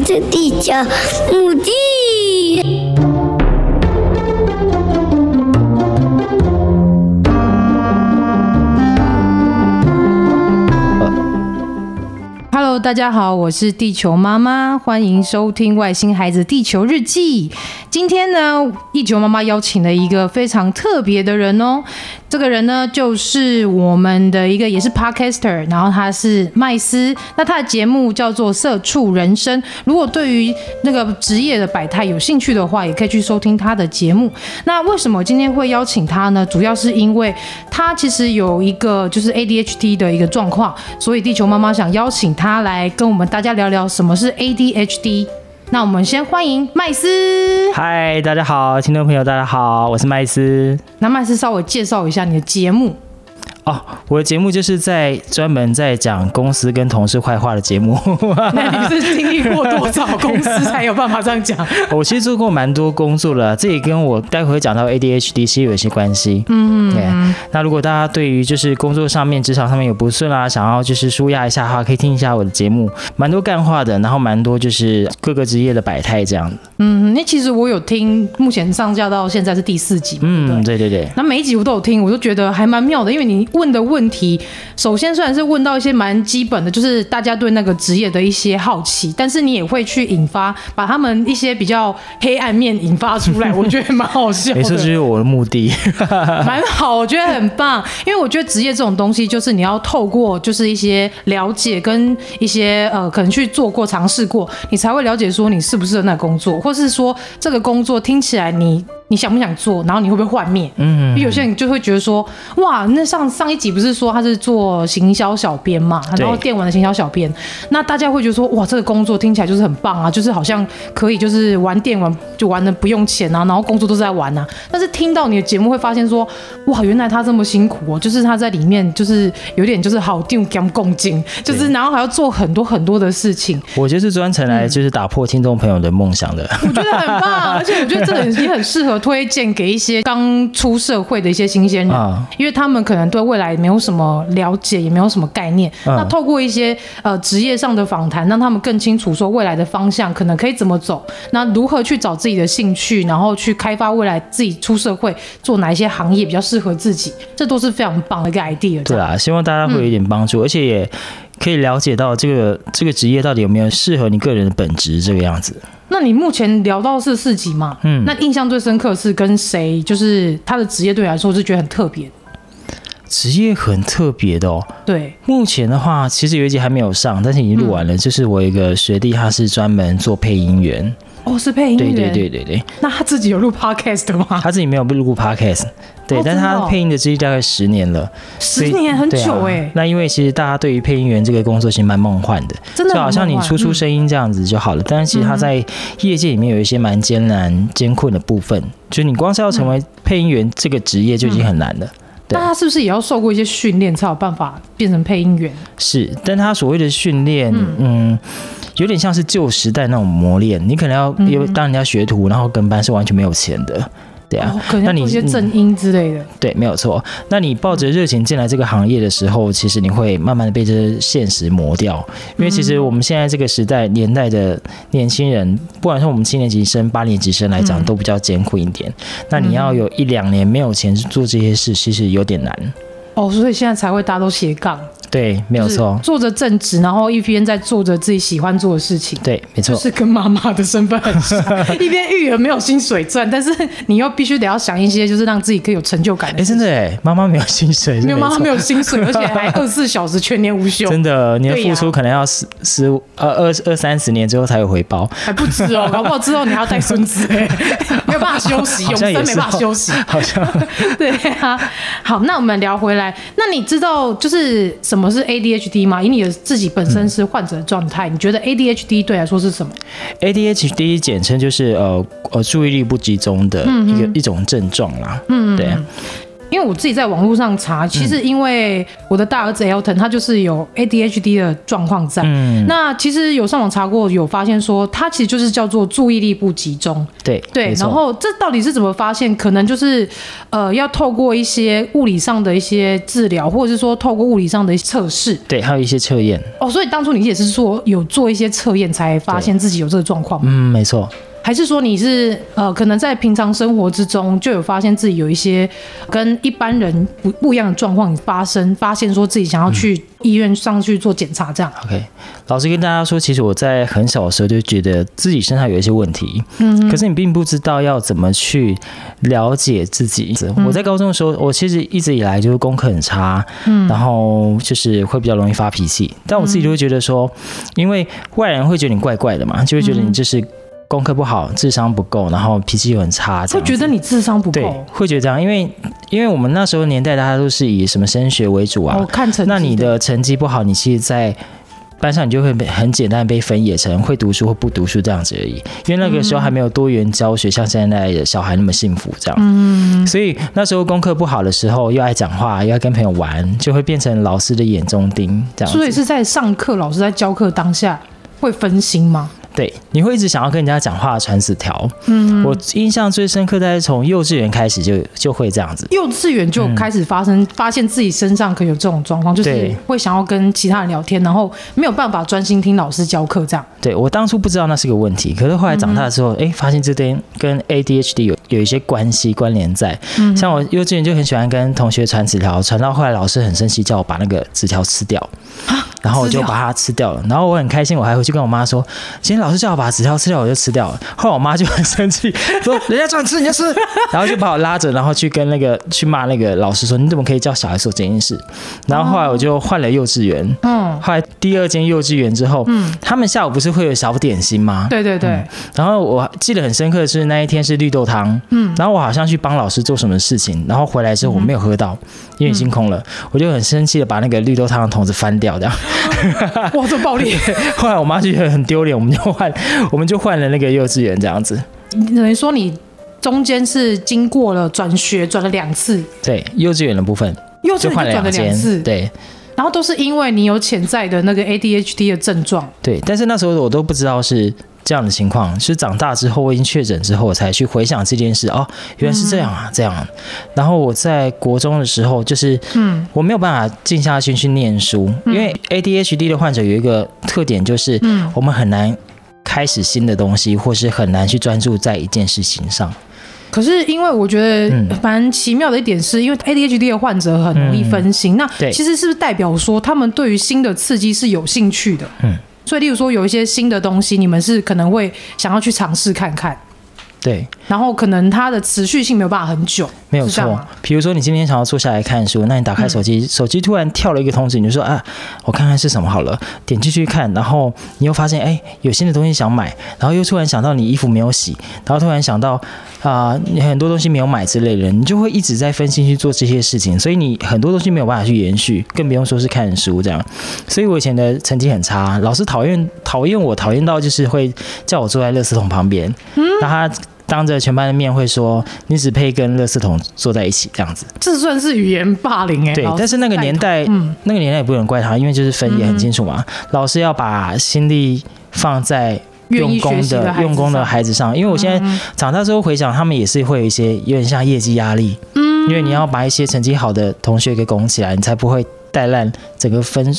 子的地球母地。Hello，大家好，我是地球妈妈，欢迎收听《外星孩子地球日记》。今天呢，地球妈妈邀请了一个非常特别的人哦。这个人呢，就是我们的一个也是 Podcaster，然后他是麦斯，那他的节目叫做《社畜人生》。如果对于那个职业的百态有兴趣的话，也可以去收听他的节目。那为什么今天会邀请他呢？主要是因为他其实有一个就是 ADHD 的一个状况，所以地球妈妈想邀请他来跟我们大家聊聊什么是 ADHD。那我们先欢迎麦斯。嗨，大家好，听众朋友，大家好，我是麦斯。那麦斯稍微介绍一下你的节目。哦，我的节目就是在专门在讲公司跟同事坏话的节目。那你是经历过多少公司才有办法这样讲？我其实做过蛮多工作了，这也跟我待会会讲到 ADHD 其实有一些关系。嗯，对。那如果大家对于就是工作上面、职场上面有不顺啊，想要就是舒压一下的话，可以听一下我的节目，蛮多干话的，然后蛮多就是各个职业的百态这样。嗯，那其实我有听，目前上架到现在是第四集。嗯，对对对。那每一集我都有听，我都觉得还蛮妙的，因为你。问的问题，首先虽然是问到一些蛮基本的，就是大家对那个职业的一些好奇，但是你也会去引发，把他们一些比较黑暗面引发出来，我觉得蛮好笑的。没错，这就是我的目的。蛮好，我觉得很棒，因为我觉得职业这种东西，就是你要透过就是一些了解跟一些呃可能去做过尝试过，你才会了解说你适不适合那个工作，或是说这个工作听起来你。你想不想做？然后你会不会幻灭？嗯，有些人就会觉得说，哇，那上上一集不是说他是做行销小编嘛，然后电玩的行销小编，那大家会觉得说，哇，这个工作听起来就是很棒啊，就是好像可以就是玩电玩就玩的不用钱啊，然后工作都是在玩啊。但是听到你的节目会发现说，哇，原来他这么辛苦哦，就是他在里面就是有点就是好定跟共进，就是然后还要做很多很多的事情。我就是专程来就是打破听众朋友的梦想的，嗯，我觉得很棒，而且我觉得这个也很适合。推荐给一些刚出社会的一些新鲜人，啊，因为他们可能对未来没有什么了解，也没有什么概念。啊，那透过一些呃职业上的访谈，让他们更清楚说未来的方向可能可以怎么走，那如何去找自己的兴趣，然后去开发未来自己出社会做哪一些行业比较适合自己，这都是非常棒的一个 idea。对啊，希望大家会有一点帮助，嗯，而且也可以了解到这个这个职业到底有没有适合你个人的本质这个样子。那你目前聊到是四级嘛？嗯，那印象最深刻是跟谁？就是他的职业对你来说，我是觉得很特别。职业很特别的哦。对，目前的话，其实有一集还没有上，但是已经录完了。嗯、就是我一个学弟，他是专门做配音员。哦，是配音员。对对对对对。那他自己有录 podcast 吗？他自己没有录过 podcast。对，但是他配音的资历大概十年了，十年很久哎、欸啊。那因为其实大家对于配音员这个工作其实蛮梦幻的，真的，就好像你出出声音这样子就好了。嗯、但是其实他在业界里面有一些蛮艰难、艰困的部分，就是你光是要成为配音员这个职业就已经很难了。那、嗯、他是不是也要受过一些训练才有办法变成配音员？是，但他所谓的训练，嗯，嗯有点像是旧时代那种磨练，你可能要因为当人家学徒，然后跟班是完全没有钱的。对啊，可能有一些正音之类的。嗯、对，没有错。那你抱着热情进来这个行业的时候，其实你会慢慢的被这现实磨掉。因为其实我们现在这个时代年代的年轻人，不管是我们七年级生、八年级生来讲，都比较艰苦一点。那你要有一两年没有钱去做这些事，其实有点难。哦，所以现在才会大家都斜杠。对，没有错，做着正职，然后一边在做着自己喜欢做的事情。对，没错，就是跟妈妈的身份很像，一边育儿没有薪水赚，但是你又必须得要想一些，就是让自己可以有成就感的。哎，真的哎，妈妈没有薪水，没有妈妈没有薪水，而且还二十四小时全年无休。真的，你的付出可能要十十五呃二二三十年之后才有回报，还不止哦，搞不好之后你还要带孙子哎，没有办法休息，永生没办法休息，好像对啊。好，那我们聊回来，那你知道就是什么是 ADHD？吗以你的自己本身是患者的状态，嗯，你觉得 ADHD 对来说是什么？ADHD 简称就是呃呃注意力不集中的一个、嗯、一种症状啦。嗯，对。因为我自己在网络上查，其实因为我的大儿子 Elton 他就是有 ADHD 的状况在。嗯，那其实有上网查过，有发现说他其实就是叫做注意力不集中。对对，然后这到底是怎么发现？可能就是呃，要透过一些物理上的一些治疗，或者是说透过物理上的测试。对，还有一些测验。哦，所以当初你也是说有做一些测验，才发现自己有这个状况。嗯，没错。还是说你是呃，可能在平常生活之中就有发现自己有一些跟一般人不不一样的状况发生，发现说自己想要去医院上去做检查，这样。OK，老师跟大家说，其实我在很小的时候就觉得自己身上有一些问题，嗯，可是你并不知道要怎么去了解自己。我在高中的时候，我其实一直以来就是功课很差，嗯，然后就是会比较容易发脾气，但我自己就会觉得说，因为外人会觉得你怪怪的嘛，就会觉得你就是。功课不好，智商不够，然后脾气又很差，会觉得你智商不够，对，会觉得这样，因为因为我们那时候年代，大家都是以什么升学为主啊，哦、看成绩，那你的成绩不好，你其实，在班上你就会被很简单被分野成会读书或不读书这样子而已，因为那个时候还没有多元教学，像现在的小孩那么幸福这样，嗯，所以那时候功课不好的时候，又爱讲话，又爱跟朋友玩，就会变成老师的眼中钉这样。所以是在上课，老师在教课当下会分心吗？对，你会一直想要跟人家讲话传纸条。嗯，我印象最深刻，在从幼稚园开始就就会这样子。幼稚园就开始发生，嗯、发现自己身上可以有这种状况，就是会想要跟其他人聊天，然后没有办法专心听老师教课这样。对，我当初不知道那是个问题，可是后来长大之后，哎、嗯，发现这边跟 ADHD 有有一些关系关联在。嗯，像我幼稚园就很喜欢跟同学传纸条，传到后来老师很生气，叫我把那个纸条吃掉。然后我就把它吃掉了，然后我很开心，我还回去跟我妈说，今天老师叫我把纸条吃掉，我就吃掉了。后来我妈就很生气，说 人家叫你吃你就吃，然后就把我拉着，然后去跟那个去骂那个老师说，你怎么可以叫小孩做这件事？然后后来我就换了幼稚园，嗯，后来第二间幼稚园之后，嗯，他们下午不是会有小点心吗？对对对。嗯、然后我记得很深刻的是那一天是绿豆汤，嗯，然后我好像去帮老师做什么事情，然后回来之后我没有喝到，因为已经空了，我就很生气的把那个绿豆汤的桶子翻掉，这样。哇，这么暴力！后来我妈就觉得很丢脸，我们就换，我们就换了那个幼稚园这样子。等于说你中间是经过了转学，转了两次。对，幼稚园的部分，幼稚园转了两次。对，然后都是因为你有潜在的那个 ADHD 的症状。对，但是那时候我都不知道是。这样的情况是长大之后，我已经确诊之后，我才去回想这件事。哦，原来是这样啊，这样。然后我在国中的时候，就是，嗯，我没有办法静下心去念书，因为 ADHD 的患者有一个特点，就是，嗯，我们很难开始新的东西，或是很难去专注在一件事情上。可是，因为我觉得蛮奇妙的一点是，因为 ADHD 的患者很容易分心，那其实是不是代表说他们对于新的刺激是有兴趣的？嗯。所以，例如说有一些新的东西，你们是可能会想要去尝试看看。对，然后可能它的持续性没有办法很久，没有错。比如说你今天想要坐下来看书，那你打开手机，嗯、手机突然跳了一个通知，你就说啊，我看看是什么好了，点进去看，然后你又发现哎，有新的东西想买，然后又突然想到你衣服没有洗，然后突然想到啊、呃，你很多东西没有买之类的，你就会一直在分心去做这些事情，所以你很多东西没有办法去延续，更不用说是看书这样。所以我以前的成绩很差，老师讨厌讨厌我，讨厌到就是会叫我坐在垃圾桶旁边，嗯，让他。当着全班的面会说，你只配跟垃圾桶坐在一起这样子，这算是语言霸凌哎、欸。对，但是那个年代，嗯，那个年代也不能怪他，因为就是分也很清楚嘛。嗯、老师要把心力放在用功的，的用功的孩子上，因为我现在长大之后回想，他们也是会有一些有点像业绩压力，嗯，因为你要把一些成绩好的同学给拱起来，你才不会带烂整个分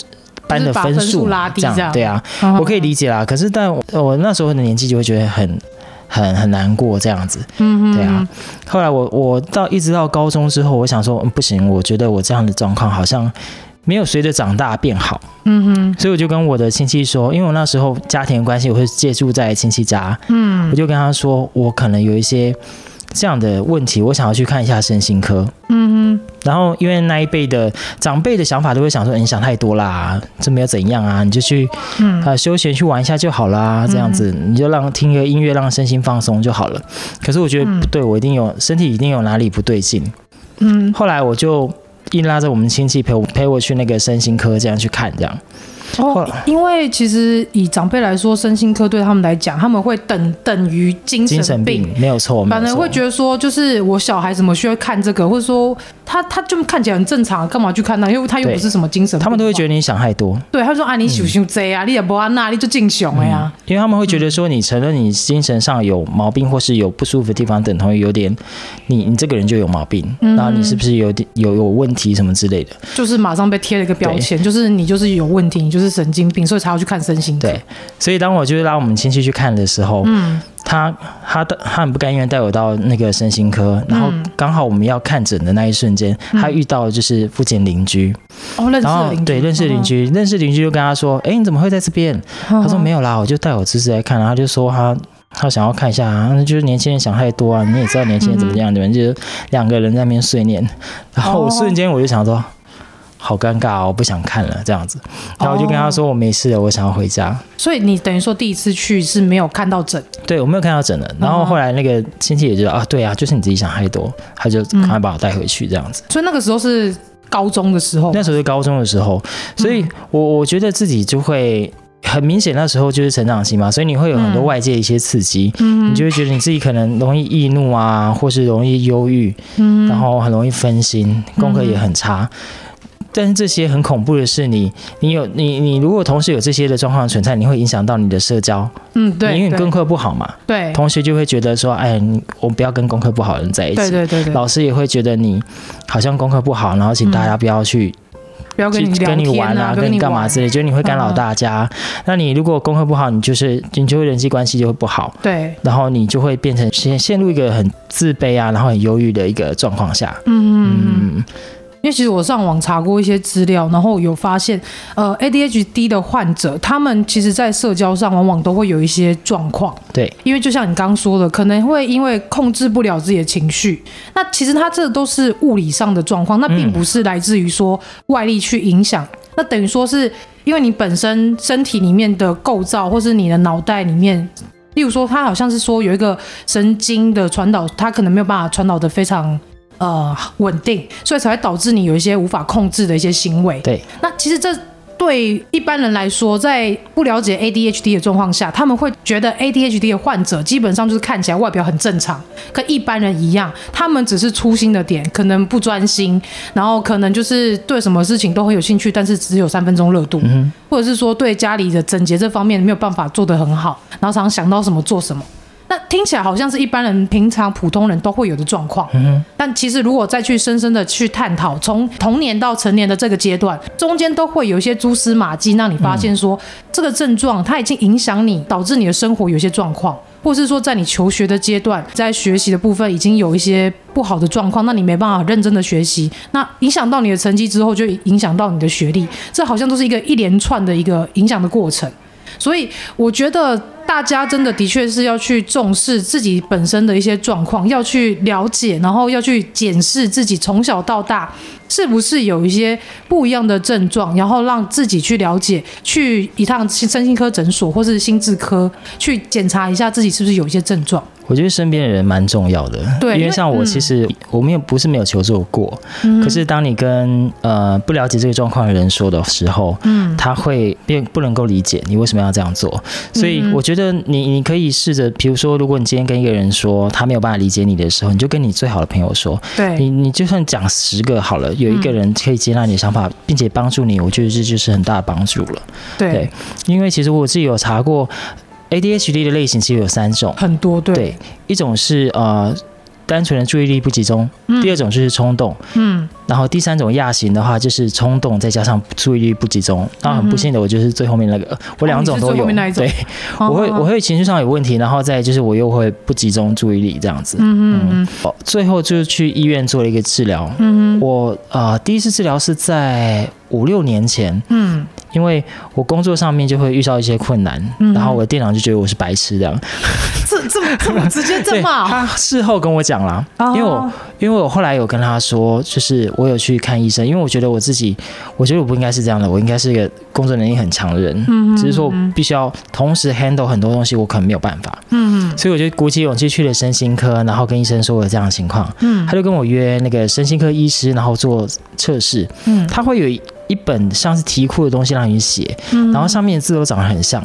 班的分数拉低这样。对啊，哦、我可以理解啦。可是但我，我那时候的年纪就会觉得很。很很难过这样子，嗯哼，对啊。后来我我到一直到高中之后，我想说，嗯，不行，我觉得我这样的状况好像没有随着长大变好，嗯哼。所以我就跟我的亲戚说，因为我那时候家庭关系，我会借住在亲戚家，嗯，我就跟他说，我可能有一些。这样的问题，我想要去看一下身心科。嗯哼，然后因为那一辈的长辈的想法都会想说，你想太多啦，这没有怎样啊，你就去，嗯，呃，休闲去玩一下就好啦，这样子你就让听个音乐，让身心放松就好了。可是我觉得不对，我一定有身体一定有哪里不对劲。嗯，后来我就硬拉着我们亲戚陪我陪我去那个身心科，这样去看这样。哦，因为其实以长辈来说，身心科对他们来讲，他们会等等于精神病，没有错，反而会觉得说，就是我小孩怎么需要看这个，或者说他他就看起来很正常，干嘛去看他？因为他又不是什么精神病，他们都会觉得你想太多。对，他说啊，你想想这啊，嗯、你也不安那，你就敬雄了呀。因为他们会觉得说，你承认你精神上有毛病，或是有不舒服的地方，等同于有点你你这个人就有毛病，然后你是不是有点有有问题什么之类的，就是马上被贴了一个标签，就是你就是有问题，你就是神经病，所以才要去看身心科。对，所以当我就是拉我们亲戚去看的时候，嗯，他他的他很不甘愿带我到那个身心科，然后刚好我们要看诊的那一瞬间，他遇到就是附近邻居，哦，认识邻居，对，认识邻居，认识邻居就跟他说，哎，你怎么会在这边？他说没有啦，我就带我侄子来看，然后他就说他。他想要看一下啊，那就是年轻人想太多啊！你也知道年轻人怎么样，你们、嗯、就两个人在那边碎念，然后我瞬间我就想说，好尴尬哦，我不想看了这样子，然后我就跟他说我没事了，我想要回家。所以你等于说第一次去是没有看到诊？对，我没有看到诊的。然后后来那个亲戚也觉得啊，对啊，就是你自己想太多，他就赶快把我带回去这样子。所以那个时候是高中的时候，那时候是高中的时候，所以我我觉得自己就会。很明显，那时候就是成长期嘛，所以你会有很多外界一些刺激，嗯、你就会觉得你自己可能容易易怒啊，或是容易忧郁，嗯、然后很容易分心，功课也很差。嗯、但是这些很恐怖的是你，你你有你你如果同时有这些的状况存在，你会影响到你的社交，嗯，对，因为你功课不好嘛，对，同学就会觉得说，哎，你我不要跟功课不好的人在一起，对对对对，老师也会觉得你好像功课不好，然后请大家不要去。不要跟你、啊、跟你玩啊，跟你干嘛之类，觉得你会干扰大家。嗯、那你如果功课不好，你就是你就会人际关系就会不好。对，然后你就会变成陷陷入一个很自卑啊，然后很忧郁的一个状况下。嗯嗯。嗯因为其实我上网查过一些资料，然后有发现，呃，ADHD 的患者，他们其实在社交上往往都会有一些状况。对，因为就像你刚刚说的，可能会因为控制不了自己的情绪，那其实他这都是物理上的状况，那并不是来自于说外力去影响。嗯、那等于说是因为你本身身体里面的构造，或是你的脑袋里面，例如说，他好像是说有一个神经的传导，他可能没有办法传导的非常。呃，稳定，所以才会导致你有一些无法控制的一些行为。对，那其实这对一般人来说，在不了解 ADHD 的状况下，他们会觉得 ADHD 的患者基本上就是看起来外表很正常，跟一般人一样，他们只是粗心的点，可能不专心，然后可能就是对什么事情都很有兴趣，但是只有三分钟热度，嗯、或者是说对家里的整洁这方面没有办法做得很好，然后常常想到什么做什么。那听起来好像是一般人平常普通人都会有的状况，嗯，但其实如果再去深深的去探讨，从童年到成年的这个阶段，中间都会有一些蛛丝马迹，让你发现说这个症状它已经影响你，导致你的生活有些状况，或是说在你求学的阶段，在学习的部分已经有一些不好的状况，那你没办法认真的学习，那影响到你的成绩之后，就影响到你的学历，这好像都是一个一连串的一个影响的过程，所以我觉得。大家真的的确是要去重视自己本身的一些状况，要去了解，然后要去检视自己从小到大是不是有一些不一样的症状，然后让自己去了解，去一趟身心科诊所或是心智科去检查一下自己是不是有一些症状。我觉得身边的人蛮重要的，对，因为像我，其实我们也不是没有求助过，嗯、可是当你跟呃不了解这个状况的人说的时候，嗯，他会并不能够理解你为什么要这样做，所以我觉得你你可以试着，比如说，如果你今天跟一个人说他没有办法理解你的时候，你就跟你最好的朋友说，对，你你就算讲十个好了，有一个人可以接纳你的想法，并且帮助你，我觉得这就是很大的帮助了，对，对，因为其实我自己有查过。ADHD 的类型其实有三种，很多对，对，一种是呃单纯的注意力不集中，嗯、第二种就是冲动，嗯，然后第三种亚型的话就是冲动再加上注意力不集中。那、嗯、很不幸的我就是最后面那个，我两种都有，哦、对，我会我会情绪上有问题，然后再就是我又会不集中注意力这样子，嗯嗯。嗯，最后就去医院做了一个治疗，嗯哼。我呃第一次治疗是在五六年前，嗯。因为我工作上面就会遇到一些困难，嗯、然后我的店长就觉得我是白痴这样，这这么这么 直接这么，他事后跟我讲了，哦、因为我因为我后来有跟他说，就是我有去看医生，因为我觉得我自己，我觉得我不应该是这样的，我应该是一个工作能力很强的人，嗯、只是说我必须要同时 handle 很多东西，我可能没有办法，嗯，所以我就鼓起勇气去了身心科，然后跟医生说我有这样的情况，嗯，他就跟我约那个身心科医师，然后做测试，嗯，他会有。一本像是题库的东西让你写，嗯。然后上面的字都长得很像，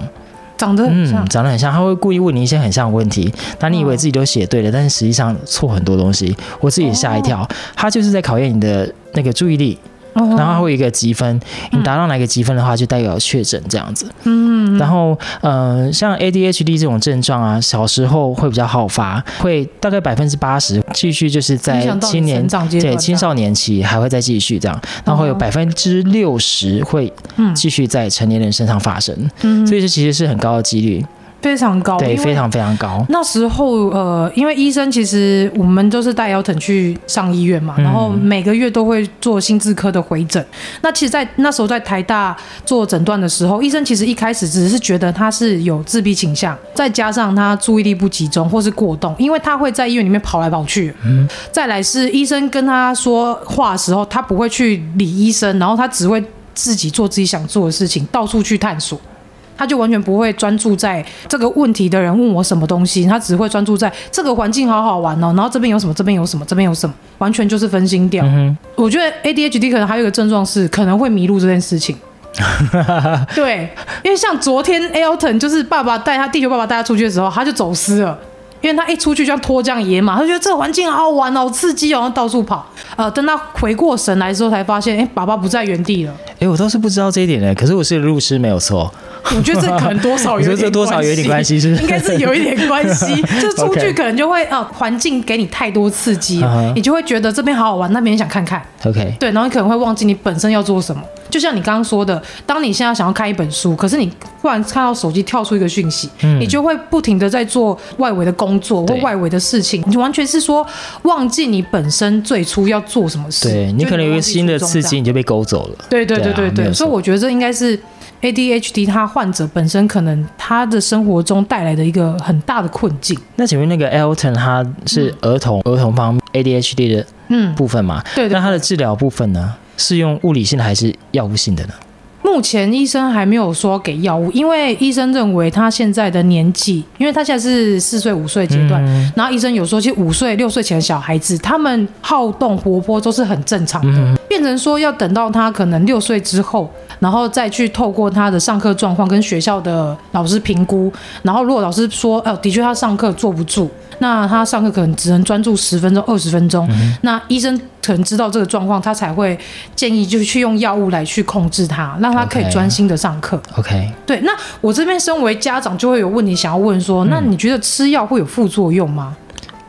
长得很像。嗯，，长得很像，他会故意问你一些很像的问题，那你以为自己都写对了，但是实际上错很多东西，我自己也吓一跳，他就是在考验你的那个注意力。哦。然后它会有一个积分，你达到哪个积分的话，就代表确诊这样子。嗯，然后，呃，像 ADHD 这种症状啊，小时候会比较好发，会大概百分之八十继续就是在青年对青少年期还会再继续这样，然后会有百分之六十会继续在成年人身上发生，嗯。所以这其实是很高的几率，非常高，对，非常非常高。那时候，呃，因为医生其实我们都是带 Elton 去上医院嘛，嗯然后每个月都会做心智科的回诊。那其实，在那时候在台大做诊断的时候，医生其实一开始只是觉得他是有自闭倾向，再加上他注意力不集中或是过动，因为他会在医院里面跑来跑去。嗯。再来是医生跟他说话的时候，他不会去理医生，然后他只会自己做自己想做的事情，到处去探索。他就完全不会专注在这个问题的人问我什么东西，他只会专注在这个环境好好玩哦，然后这边有什么，这边有什么，这边有什么，完全就是分心掉。嗯我觉得 ADHD 可能还有一个症状是可能会迷路这件事情。对，因为像昨天 Elton 就是爸爸带他地球爸爸带他出去的时候，他就走失了。因为他一出去就像脱缰野马，他觉得这个环境好好玩哦，好刺激哦，到处跑。呃，等他回过神来的时候，才发现，哎，爸爸不在原地了。哎，我倒是不知道这一点呢，可是我是路痴，没有错。我觉得这可能多少有一点多少有一点关系，是？应该是有一点关系。就出去可能就会啊，环境给你太多刺激你就会觉得这边好好玩，那边想看看。OK，对，然后你可能会忘记你本身要做什么。就像你刚刚说的，当你现在想要看一本书，可是你忽然看到手机跳出一个讯息，你就会不停的在做外围的工作或外围的事情，你完全是说忘记你本身最初要做什么事。对你可能有一个新的刺激，你就被勾走了。对对对对对，所以我觉得这应该是 ADHD 他患者本身可能他的生活中带来的一个很大的困境。那请问那个 Elton 他是儿童、儿童方面 ADHD 的嗯，部分嘛？对对那他的治疗部分呢？是用物理性的还是药物性的呢？目前医生还没有说给药物，因为医生认为他现在的年纪，因为他现在是四岁五岁阶段，嗯然后医生有说，其实五岁六岁前的小孩子，他们好动活泼都是很正常的，嗯变成说要等到他可能六岁之后，然后再去透过他的上课状况跟学校的老师评估，然后如果老师说，呃，的确他上课坐不住，那他上课可能只能专注十分钟、二十分钟，那医生可能知道这个状况，他才会建议就是去用药物来去控制他，让他可以专心的上课。OK，对，那我这边身为家长就会有问题想要问说，那你觉得吃药会有副作用吗？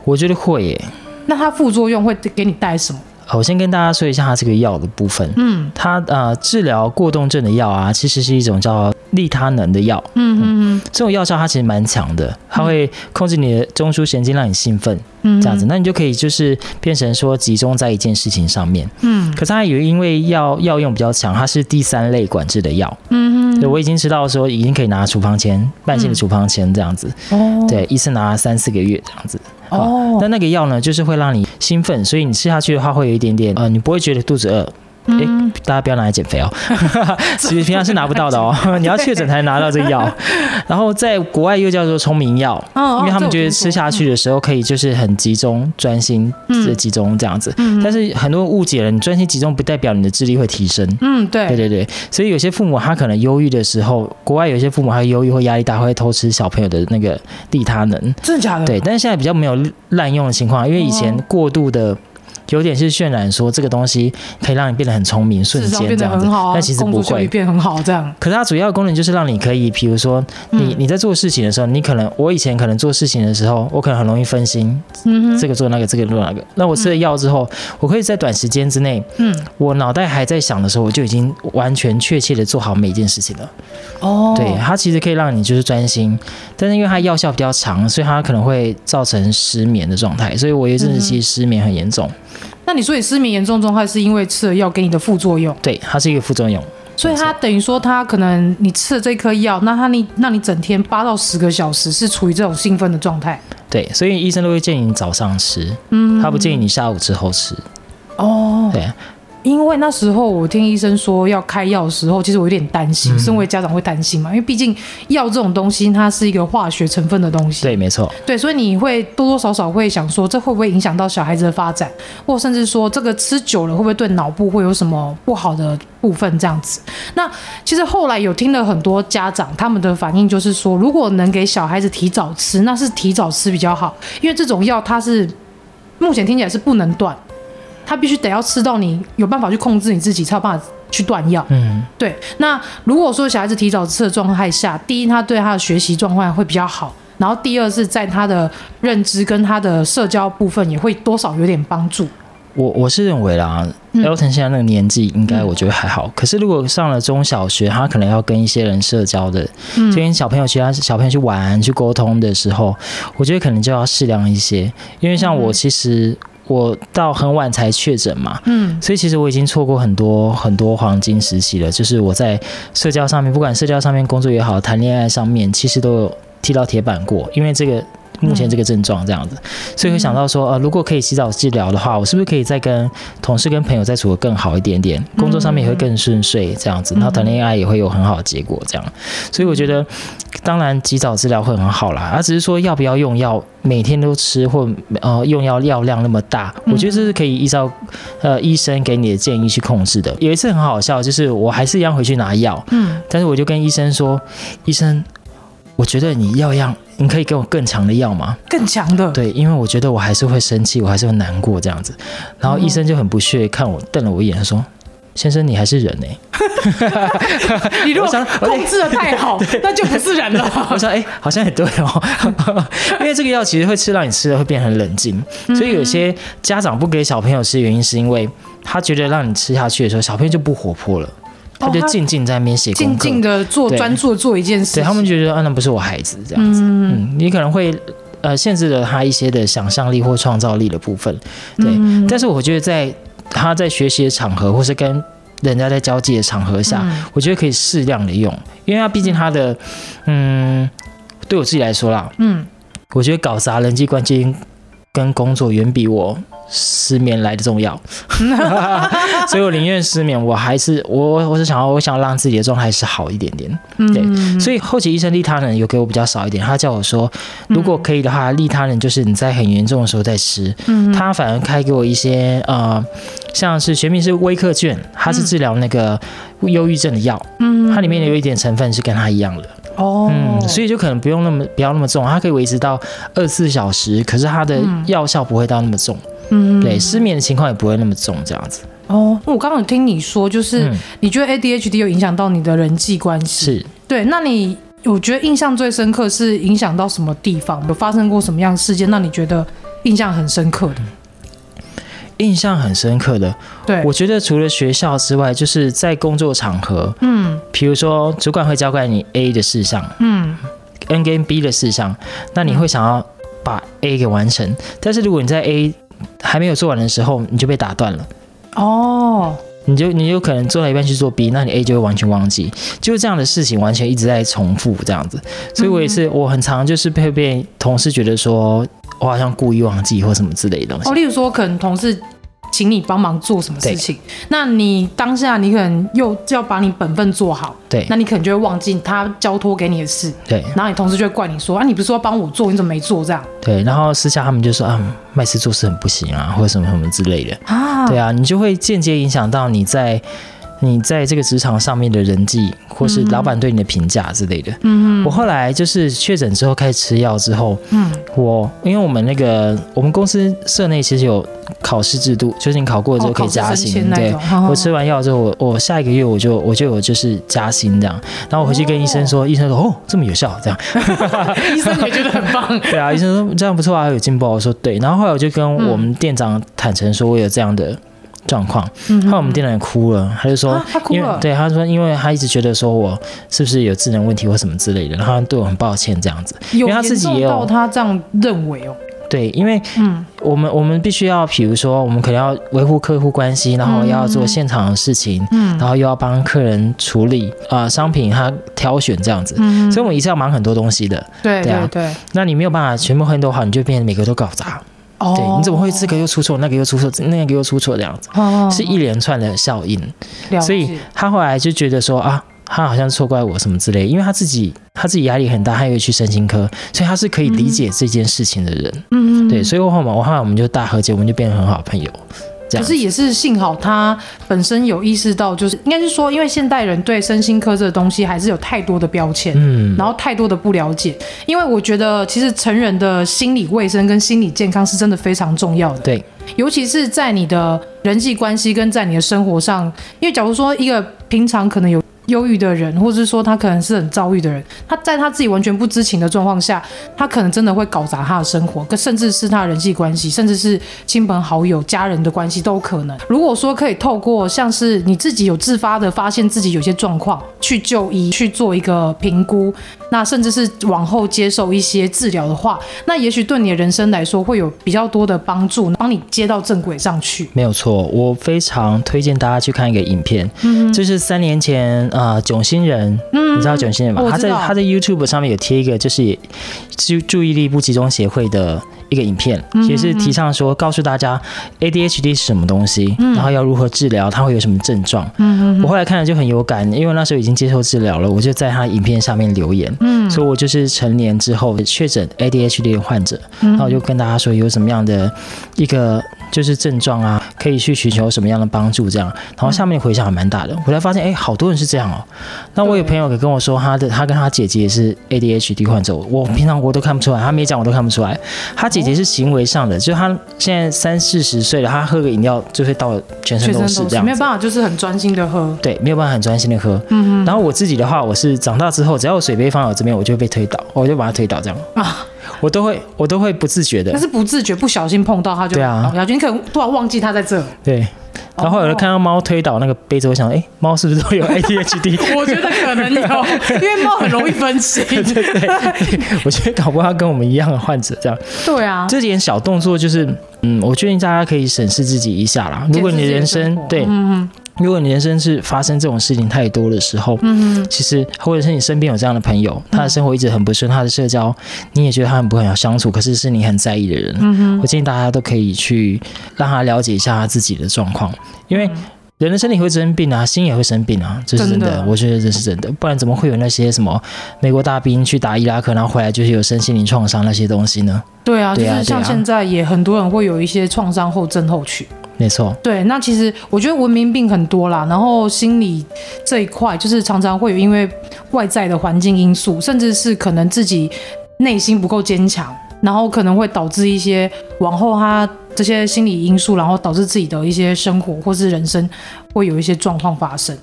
我觉得会耶。那它副作用会给你带来什么？好我先跟大家说一下它这个药的部分。嗯它呃治疗过动症的药啊，其实是一种叫利他能的药。嗯嗯这种药效它其实蛮强的，它会控制你的中枢神经，让你兴奋，嗯，这样子，那你就可以就是变成说集中在一件事情上面。嗯可是它有因为药药用比较强，它是第三类管制的药。嗯对，我已经知道说已经可以拿处方签，慢性的处方签这样子。哦对，一次拿三四个月这样子。哦但那个药呢，就是会让你兴奋，所以你吃下去的话，会有一点点呃，你不会觉得肚子饿。哎、嗯大家不要拿来减肥哦，其实平常是拿不到的哦，你要确诊才能拿到这个药。然后在国外又叫做聪明药，哦因为他们觉得吃下去的时候可以就是很集中、专心的集中这样子。嗯但是很多人误解了，你专心集中不代表你的智力会提升。嗯对对对对，所以有些父母他可能忧郁的时候，国外有些父母他忧郁或压力大，会偷吃小朋友的那个利他能。真的假的？对，但是现在比较没有滥用的情况，因为以前过度的。有点是渲染说这个东西可以让你变得很聪明，瞬间这样子但其实不会。变很好，这样。可是它主要功能就是让你可以，比如说你你在做事情的时候，你可能我以前可能做事情的时候，我可能很容易分心，嗯这个做那个，这个做那个。那我吃了药之后，我可以在短时间之内，嗯我脑袋还在想的时候，我就已经完全确切的做好每一件事情了。哦，对，它其实可以让你就是专心，但是因为它药效比较长，所以它可能会造成失眠的状态。所以我有一阵子其实失眠很严重。那你说你失眠严重状态是因为吃了药给你的副作用，对，它是一个副作用。所以它等于说它可能你吃了这颗药，那它你让你整天八到十个小时是处于这种兴奋的状态。对，所以医生都会建议你早上吃，嗯，他不建议你下午之后吃。哦，对，因为那时候我听医生说要开药的时候，其实我有点担心，身为家长会担心嘛，因为毕竟药这种东西它是一个化学成分的东西。对，没错。对，所以你会多多少少会想说，这会不会影响到小孩子的发展，或甚至说这个吃久了会不会对脑部会有什么不好的部分这样子？那其实后来有听了很多家长他们的反应，就是说，如果能给小孩子提早吃，那是提早吃比较好，因为这种药它是目前听起来是不能断。他必须得要吃到你有办法去控制你自己，才有办法去断药。嗯，对。那如果说小孩子提早吃的状态下，第一，他对他的学习状况会比较好；然后第二是在他的认知跟他的社交部分也会多少有点帮助。我我是认为啦，Elton 现在那个年纪应该我觉得还好。嗯、可是如果上了中小学，他可能要跟一些人社交的，嗯、就跟小朋友其他小朋友去玩去沟通的时候，我觉得可能就要适量一些。因为像我其实。我到很晚才确诊嘛，嗯，所以其实我已经错过很多很多黄金时期了。就是我在社交上面，不管社交上面工作也好，谈恋爱上面，其实都有踢到铁板过。因为这个目前这个症状这样子，所以会想到说，呃，如果可以洗澡治疗的话，我是不是可以再跟同事跟朋友再处得更好一点点？工作上面也会更顺遂这样子，然后谈恋爱也会有很好的结果这样。所以我觉得。当然，及早治疗会很好啦，而、啊、只是说要不要用药，每天都吃或呃用药药量那么大，我觉得这是可以依照呃医生给你的建议去控制的。有一次很好笑，就是我还是一样回去拿药，嗯，但是我就跟医生说，医生，我觉得你药样，你可以给我更强的药吗？更强的？对，因为我觉得我还是会生气，我还是会难过这样子。然后医生就很不屑看我，瞪了我一眼说。先生，你还是人呢、欸？你如果想控制的太好，那就不是人了。我想，哎、欸，好像也对哦。因为这个药其实会吃到你吃的会变很冷静，所以有些家长不给小朋友吃，原因是因为他觉得让你吃下去的时候，小朋友就不活泼了，他就静静在那边写功课，静静的做专注做一件事。对，他们觉得啊，那不是我孩子这样子。嗯，你可能会呃限制了他一些的想象力或创造力的部分。对，但是我觉得在。他在学习的场合，或是跟人家在交际的场合下，嗯、我觉得可以适量的用，因为他毕竟他的，嗯，对我自己来说啦，嗯，我觉得搞砸人际关系跟工作远比我。失眠来的重要，所以我宁愿失眠，我还是我我是想要我想要让自己的状态是好一点点，对，所以后期医生利他人有给我比较少一点，他叫我说如果可以的话，利他人就是你在很严重的时候再吃，他反而开给我一些呃像是学名是威克卷，它是治疗那个忧郁症的药，嗯。它里面有一点成分是跟它一样的。哦，嗯，所以就可能不用那么不要那么重，它可以维持到二十四小时，可是它的药效不会到那么重。嗯，对，失眠的情况也不会那么重，这样子。哦，我刚刚有听你说，就是你觉得 ADHD 有影响到你的人际关系？是，对。那你我觉得印象最深刻是影响到什么地方？有发生过什么样的事件让你觉得印象很深刻的？印象很深刻的，对，我觉得除了学校之外，就是在工作场合，嗯，比如说主管会交给你 A 的事项，嗯，N 跟 B 的事项，那你会想要把 A 给完成，但是如果你在 A 还没有做完的时候，你就被打断了。哦，你就你有可能做到一半去做 B，那你 A 就会完全忘记。就是这样的事情，完全一直在重复这样子。所以我也是，我很常就是会被同事觉得说我好像故意忘记或什么之类的东西。哦，例如说可能同事。请你帮忙做什么事情？那你当下你可能又要把你本分做好，对，那你可能就会忘记他交托给你的事，对。然后你同事就会怪你说啊，你不是说要帮我做，你怎么没做这样？对。然后私下他们就说啊，麦斯做事很不行啊，或者什么什么之类的啊。对啊，你就会间接影响到你在。你在这个职场上面的人际，或是老板对你的评价之类的。嗯，我后来就是确诊之后开始吃药之后，嗯，我因为我们那个我们公司社内其实有考试制度，就是你考过之后可以加薪。对，我吃完药之后，我我下一个月我就我就有就是加薪这样。然后我回去跟医生说，医生说哦这么有效这样，医生也觉得很棒。对啊，医生说这样不错啊，有进步。我说对。然后后来我就跟我们店长坦诚说，我有这样的。状况，后来我们店长也哭了，他就说，啊、他哭了，因为对他说，因为他一直觉得说我是不是有智能问题或什么之类的，然后他对我很抱歉这样子，因为他自己也有他这样认为哦。对，因为嗯，我们我们必须要，比如说，我们可能要维护客户关系，然后要做现场的事情，嗯，然后又要帮客人处理啊、呃、商品，他挑选这样子，嗯，所以我们一次要忙很多东西的，对对对，那你没有办法全部很多好，你就变成每个都搞砸。哦，对，你怎么会这个又出错，那个又出错，那个又出错这样子，哦、是一连串的效应。所以他后来就觉得说啊，他好像错怪我什么之类，因为他自己他自己压力很大，他又去身心科，所以他是可以理解这件事情的人。嗯，对，所以后面我后来我们就大和解，我们就变成很好的朋友。可是也是幸好他本身有意识到，就是应该是说，因为现代人对身心科这个东西还是有太多的标签，嗯，然后太多的不了解。因为我觉得其实成人的心理卫生跟心理健康是真的非常重要的，对，尤其是在你的人际关系跟在你的生活上，因为假如说一个平常可能有。忧郁的人，或者是说他可能是很躁郁的人，他在他自己完全不知情的状况下，他可能真的会搞砸他的生活，跟甚至是他的人际关系，甚至是亲朋好友、家人的关系都可能。如果说可以透过像是你自己有自发的发现自己有些状况，去就医去做一个评估，那甚至是往后接受一些治疗的话，那也许对你的人生来说会有比较多的帮助，帮你接到正轨上去。没有错，我非常推荐大家去看一个影片，嗯，就是三年前。囧星人，嗯，你知道囧星人吗？他在他在 YouTube 上面有贴一个，就是注注意力不集中协会的一个影片，也是提倡说告诉大家 ADHD 是什么东西，然后要如何治疗，它会有什么症状。嗯，我后来看了就很有感，因为那时候已经接受治疗了，我就在他影片下面留言，嗯，所以我就是成年之后确诊 ADHD 的患者，然后我就跟大家说有什么样的一个。就是症状啊，可以去寻求什么样的帮助？这样，然后下面回响还蛮大的。我才发现，哎，好多人是这样哦。那我有朋友也跟我说，他的他跟他姐姐也是 ADHD 患者。我平常我都看不出来，他没讲我都看不出来。他姐姐是行为上的，就他现在三四十岁了，他喝个饮料就会到全身都是这样，没有办法，就是很专心的喝。对，没有办法很专心的喝。嗯嗯。然后我自己的话，我是长大之后，只要我水杯放在我这边，我就会被推倒，我就把它推倒这样啊。我都会，我都会不自觉的。但是不自觉，不小心碰到它就。对啊。你可能突然忘记它在这。对。然后有人看到猫推倒那个杯子，我想，哎，猫是不是都有 ADHD？我觉得可能有，因为猫很容易分心。对对对。我觉得搞不好跟我们一样的患者这样。对啊。这点小动作就是，嗯，我建议大家可以审视自己一下啦。如果你的人生对。嗯。如果你人生是发生这种事情太多的时候，嗯哼，其实或者是你身边有这样的朋友，他的生活一直很不顺，他的社交你也觉得他很不好相处，可是是你很在意的人，嗯哼，我建议大家都可以去让他了解一下他自己的状况，因为人的身体会生病啊，心也会生病啊，这是真的，真的。我觉得这是真的，不然怎么会有那些什么美国大兵去打伊拉克，然后回来就是有身心灵创伤那些东西呢？对啊，对啊，就是像现在也很多人会有一些创伤后症候群。没错，对，那其实我觉得文明病很多啦，然后心理这一块就是常常会有因为外在的环境因素，甚至是可能自己内心不够坚强，然后可能会导致一些往后他这些心理因素，然后导致自己的一些生活或是人生会有一些状况发生。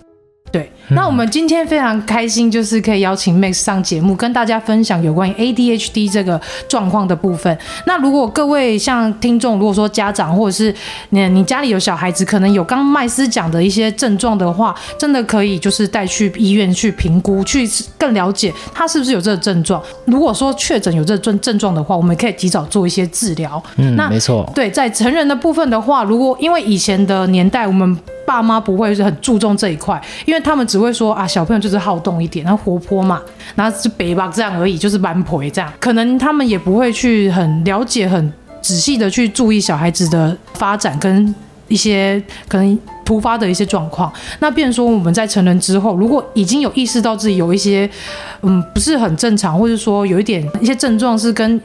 对，那我们今天非常开心，就是可以邀请 Max 上节目，跟大家分享有关于 ADHD 这个状况的部分。那如果各位像听众，如果说家长或者是你你家里有小孩子，可能有刚麦斯讲的一些症状的话，真的可以就是带去医院去评估，去更了解他是不是有这个症状。如果说确诊有这个症症状的话，我们可以及早做一些治疗。嗯，那没错。对，在成人的部分的话，如果因为以前的年代，我们爸妈不会是很注重这一块，因为他们只会说啊，小朋友就是好动一点，然后活泼嘛，然后是北吧这样而已，就是蛮婆这样，可能他们也不会去很了解、很仔细的去注意小孩子的发展跟一些可能突发的一些状况。那变成说我们在成人之后，如果已经有意识到自己有一些嗯不是很正常，或者说有一点一些症状是跟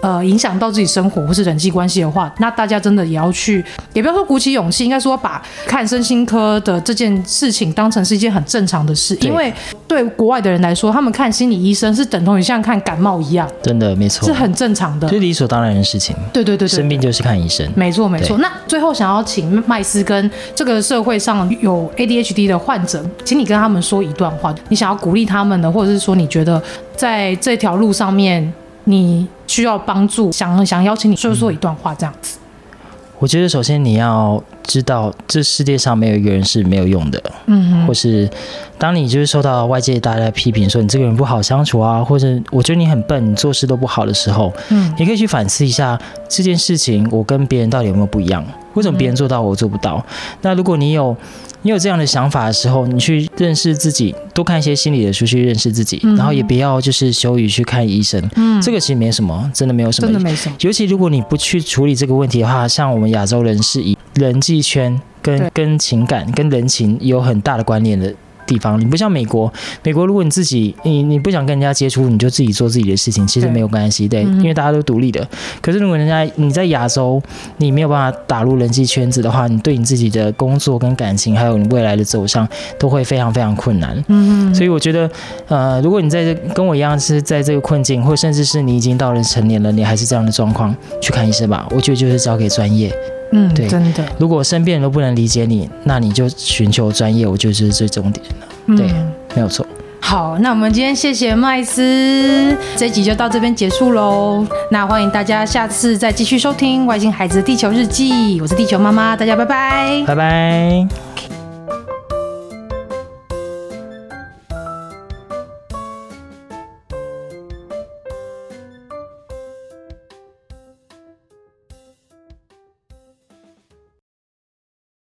呃，影响到自己生活或是人际关系的话，那大家真的也要去，也不要说鼓起勇气，应该说把看身心科的这件事情当成是一件很正常的事，因为对国外的人来说，他们看心理医生是等同于像看感冒一样，真的没错，是很正常的，是理所当然的事情。对对对，对，生病就是看医生，没错没错。那最后想要请麦斯跟这个社会上有 ADHD 的患者，请你跟他们说一段话，你想要鼓励他们的，或者是说你觉得在这条路上面。你需要帮助，想想邀请你说说一段话，这样子。我觉得首先你要知道这世界上没有一个人是没有用的，嗯，或是当你就是受到外界大家批评说你这个人不好相处啊，或者我觉得你很笨，你做事都不好的时候，嗯，你可以去反思一下这件事情，我跟别人到底有没有不一样？为什么别人做到我做不到？那如果你有。你有这样的想法的时候，你去认识自己，多看一些心理的书去认识自己，嗯、然后也不要就是羞于去看医生。嗯，这个其实没什么，真的没有什么，真的没什么。尤其如果你不去处理这个问题的话，像我们亚洲人是以人际圈跟跟情感跟人情有很大的关联的。地方，你不像美国，美国如果你自己你你不想跟人家接触，你就自己做自己的事情，其实没有关系，对，对，因为大家都独立的。可是如果人家你在亚洲，你没有办法打入人际圈子的话，你对你自己的工作跟感情，还有你未来的走向，都会非常非常困难。嗯，所以我觉得，呃，如果你在这跟我一样是在这个困境，或甚至是你已经到了成年了，你还是这样的状况，去看医生吧。我觉得就是交给专业。嗯，对，真的。如果身边人都不能理解你，那你就寻求专业，我觉得这是最重点的。对，嗯、没有错。好，那我们今天谢谢麦斯，这一集就到这边结束喽。那欢迎大家下次再继续收听《外星孩子地球日记》，我是地球妈妈，大家拜拜，拜拜。